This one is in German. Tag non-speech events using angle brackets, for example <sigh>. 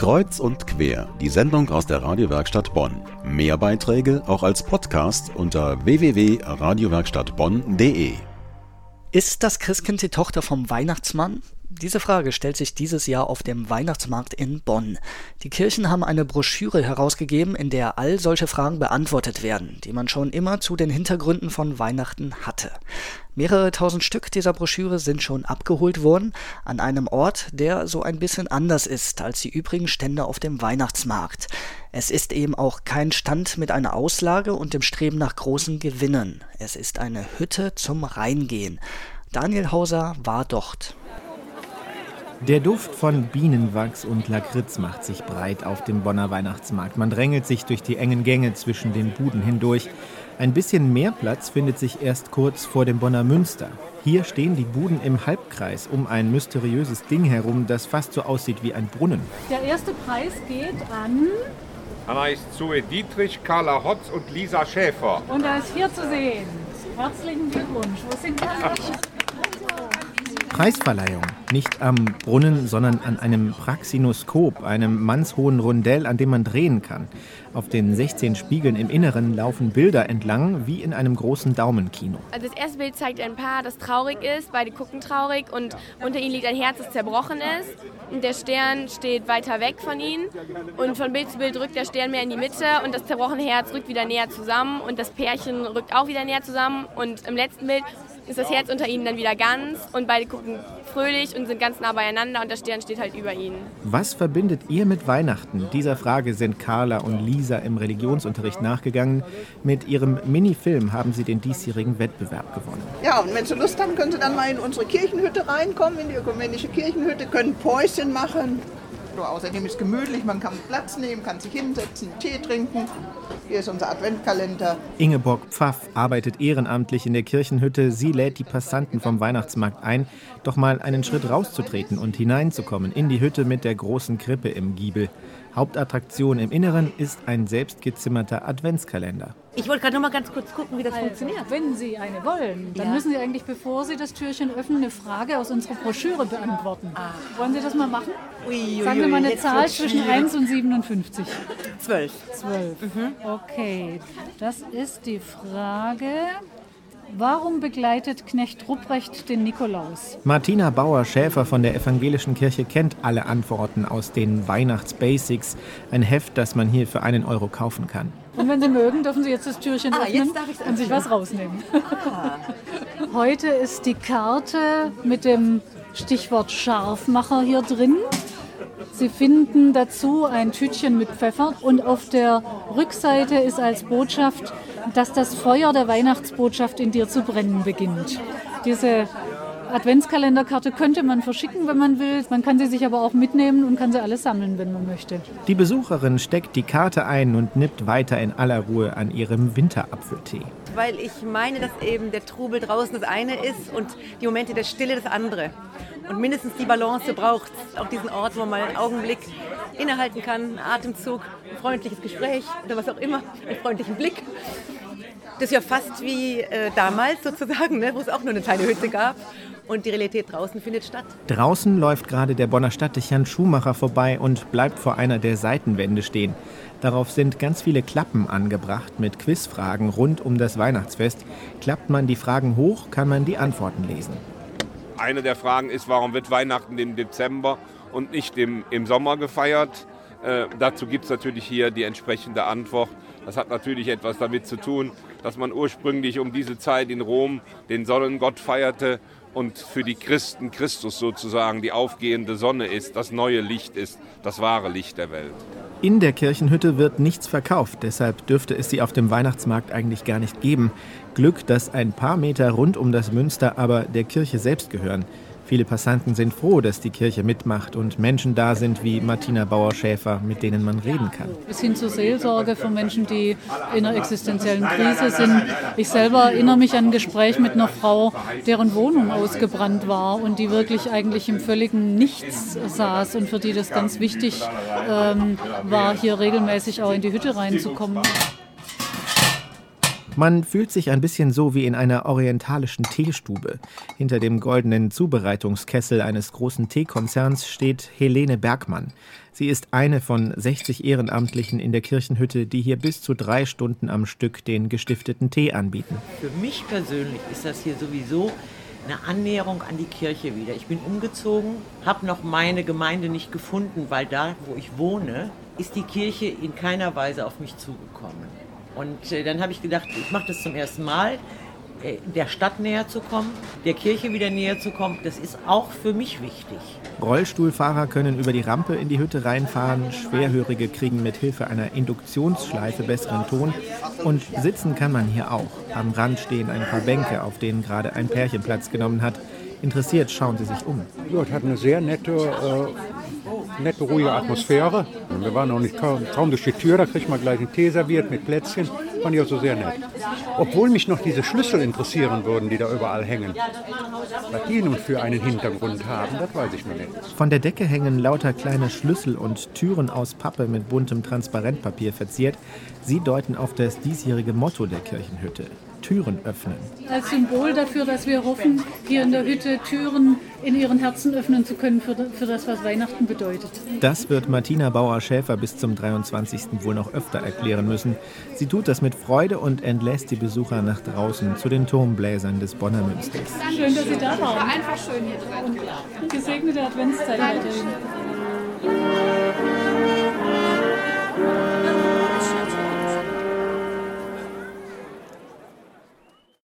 Kreuz und quer, die Sendung aus der Radiowerkstatt Bonn. Mehr Beiträge auch als Podcast unter www.radiowerkstattbonn.de. Ist das Christkind die Tochter vom Weihnachtsmann? Diese Frage stellt sich dieses Jahr auf dem Weihnachtsmarkt in Bonn. Die Kirchen haben eine Broschüre herausgegeben, in der all solche Fragen beantwortet werden, die man schon immer zu den Hintergründen von Weihnachten hatte. Mehrere tausend Stück dieser Broschüre sind schon abgeholt worden, an einem Ort, der so ein bisschen anders ist als die übrigen Stände auf dem Weihnachtsmarkt. Es ist eben auch kein Stand mit einer Auslage und dem Streben nach großen Gewinnen. Es ist eine Hütte zum Reingehen. Daniel Hauser war dort. Der Duft von Bienenwachs und Lakritz macht sich breit auf dem Bonner Weihnachtsmarkt. Man drängelt sich durch die engen Gänge zwischen den Buden hindurch. Ein bisschen mehr Platz findet sich erst kurz vor dem Bonner Münster. Hier stehen die Buden im Halbkreis um ein mysteriöses Ding herum, das fast so aussieht wie ein Brunnen. Der erste Preis geht an. Anna ist Zoe Dietrich, Carla Hotz und Lisa Schäfer. Und er ist hier zu sehen. Herzlichen Glückwunsch. Wo sind wir? <laughs> Preisverleihung. Nicht am Brunnen, sondern an einem Praxinoskop, einem mannshohen Rundell, an dem man drehen kann. Auf den 16 Spiegeln im Inneren laufen Bilder entlang, wie in einem großen Daumenkino. Also das erste Bild zeigt ein Paar, das traurig ist, beide gucken traurig und unter ihnen liegt ein Herz, das zerbrochen ist. Und der Stern steht weiter weg von ihnen. Und von Bild zu Bild rückt der Stern mehr in die Mitte und das zerbrochene Herz rückt wieder näher zusammen und das Pärchen rückt auch wieder näher zusammen. Und im letzten Bild ist das Herz unter ihnen dann wieder ganz und beide gucken fröhlich und sind ganz nah beieinander und der Stern steht halt über ihnen. Was verbindet ihr mit Weihnachten? Dieser Frage sind Carla und Lisa im Religionsunterricht nachgegangen. Mit ihrem Minifilm haben sie den diesjährigen Wettbewerb gewonnen. Ja, und wenn Sie Lust haben, können Sie dann mal in unsere Kirchenhütte reinkommen, in die ökumenische Kirchenhütte, können Päuschen machen. Außerdem ist es gemütlich, man kann Platz nehmen, kann sich hinsetzen, Tee trinken. Hier ist unser Adventkalender. Ingeborg Pfaff arbeitet ehrenamtlich in der Kirchenhütte. Sie lädt die Passanten vom Weihnachtsmarkt ein, doch mal einen Schritt rauszutreten und hineinzukommen in die Hütte mit der großen Krippe im Giebel. Hauptattraktion im Inneren ist ein selbstgezimmerter Adventskalender. Ich wollte gerade noch mal ganz kurz gucken, wie das Also, funktioniert. Wenn Sie eine wollen, dann Ja. müssen Sie eigentlich, bevor Sie das Türchen öffnen, eine Frage aus unserer Broschüre beantworten. Wollen Sie das mal machen? Ui, ui, Sagen wir mal eine Zahl zwischen schwierig. 1 und 57. Zwölf. 12. Okay, das ist die Frage. Warum begleitet Knecht Rupprecht den Nikolaus? Martina Bauer-Schäfer von der Evangelischen Kirche kennt alle Antworten aus den Weihnachtsbasics. Ein Heft, das man hier für einen Euro kaufen kann. Und wenn Sie mögen, dürfen Sie jetzt das Türchen Ah, öffnen jetzt darf ich's und sich was rausnehmen. Heute ist die Karte mit dem Stichwort Scharfmacher hier drin. Sie finden dazu ein Tütchen mit Pfeffer und auf der Rückseite ist als Botschaft, dass das Feuer der Weihnachtsbotschaft in dir zu brennen beginnt. Diese Adventskalenderkarte könnte man verschicken, wenn man will. Man kann sie sich aber auch mitnehmen und kann sie alle sammeln, wenn man möchte. Die Besucherin steckt die Karte ein und nippt weiter in aller Ruhe an ihrem Winterapfeltee. Weil ich meine, dass eben der Trubel draußen das eine ist und die Momente der Stille das andere. Und mindestens die Balance braucht auch diesen Ort, wo man mal einen Augenblick innehalten kann, einen Atemzug, ein freundliches Gespräch oder was auch immer, einen freundlichen Blick. Das ist ja fast wie äh, damals sozusagen, ne, wo es auch nur eine kleine Hütte gab. Und die Realität draußen findet statt. Draußen läuft gerade der Bonner Stadtdechant Schumacher vorbei und bleibt vor einer der Seitenwände stehen. Darauf sind ganz viele Klappen angebracht mit Quizfragen rund um das Weihnachtsfest. Klappt man die Fragen hoch, kann man die Antworten lesen. Eine der Fragen ist, warum wird Weihnachten im Dezember und nicht im, im Sommer gefeiert? Äh, dazu gibt es natürlich hier die entsprechende Antwort. Das hat natürlich etwas damit zu tun, dass man ursprünglich um diese Zeit in Rom den Sonnengott feierte und für die Christen Christus sozusagen die aufgehende Sonne ist, das neue Licht ist, das wahre Licht der Welt. In der Kirchenhütte wird nichts verkauft, deshalb dürfte es sie auf dem Weihnachtsmarkt eigentlich gar nicht geben. Glück, dass ein paar Meter rund um das Münster aber der Kirche selbst gehören. Viele Passanten sind froh, dass die Kirche mitmacht und Menschen da sind wie Martina Bauer-Schäfer, mit denen man reden kann. bis hin zur Seelsorge für Menschen, die in einer existenziellen Krise sind. Ich selber erinnere mich an ein Gespräch mit einer Frau, deren Wohnung ausgebrannt war und die wirklich eigentlich im völligen Nichts saß und für die das ganz wichtig ähm, war, hier regelmäßig auch in die Hütte reinzukommen. Man fühlt sich ein bisschen so wie in einer orientalischen Teestube. Hinter dem goldenen Zubereitungskessel eines großen Teekonzerns steht Helene Bergmann. Sie ist eine von 60 Ehrenamtlichen in der Kirchenhütte, die hier bis zu drei Stunden am Stück den gestifteten Tee anbieten. Für mich persönlich ist das hier sowieso eine Annäherung an die Kirche wieder. Ich bin umgezogen, habe noch meine Gemeinde nicht gefunden, weil da, wo ich wohne, ist die Kirche in keiner Weise auf mich zugekommen. Und äh, dann habe ich gedacht, ich mache das zum ersten Mal. Äh, der Stadt näher zu kommen, der Kirche wieder näher zu kommen, das ist auch für mich wichtig. Rollstuhlfahrer können über die Rampe in die Hütte reinfahren, Schwerhörige kriegen mit Hilfe einer Induktionsschleife besseren Ton und sitzen kann man hier auch. Am Rand stehen ein paar Bänke, auf denen gerade ein Pärchen Platz genommen hat. Interessiert schauen sie sich um. Ja, es hat eine sehr nette, äh, nette, ruhige Atmosphäre. Wir waren noch nicht kaum, kaum durch die Tür, da kriegt man gleich einen Tee serviert mit Plätzchen. Fand ich also sehr nett. Obwohl mich noch diese Schlüssel interessieren würden, die da überall hängen. Was die nun für einen Hintergrund haben, das weiß ich noch nicht. Von der Decke hängen lauter kleine Schlüssel und Türen aus Pappe mit buntem Transparentpapier verziert. Sie deuten auf das diesjährige Motto der Kirchenhütte. Türen öffnen. Als Symbol dafür, dass wir hoffen, hier in der Hütte Türen in ihren Herzen öffnen zu können für, für das, was Weihnachten bedeutet. Das wird Martina Bauer-Schäfer bis zum 23. wohl noch öfter erklären müssen. Sie tut das mit Freude und entlässt die Besucher nach draußen zu den Turmbläsern des Bonner Münsters. Schön, dass Sie da waren. Einfach schön hier drin. Und gesegnete Adventszeit weiterhin.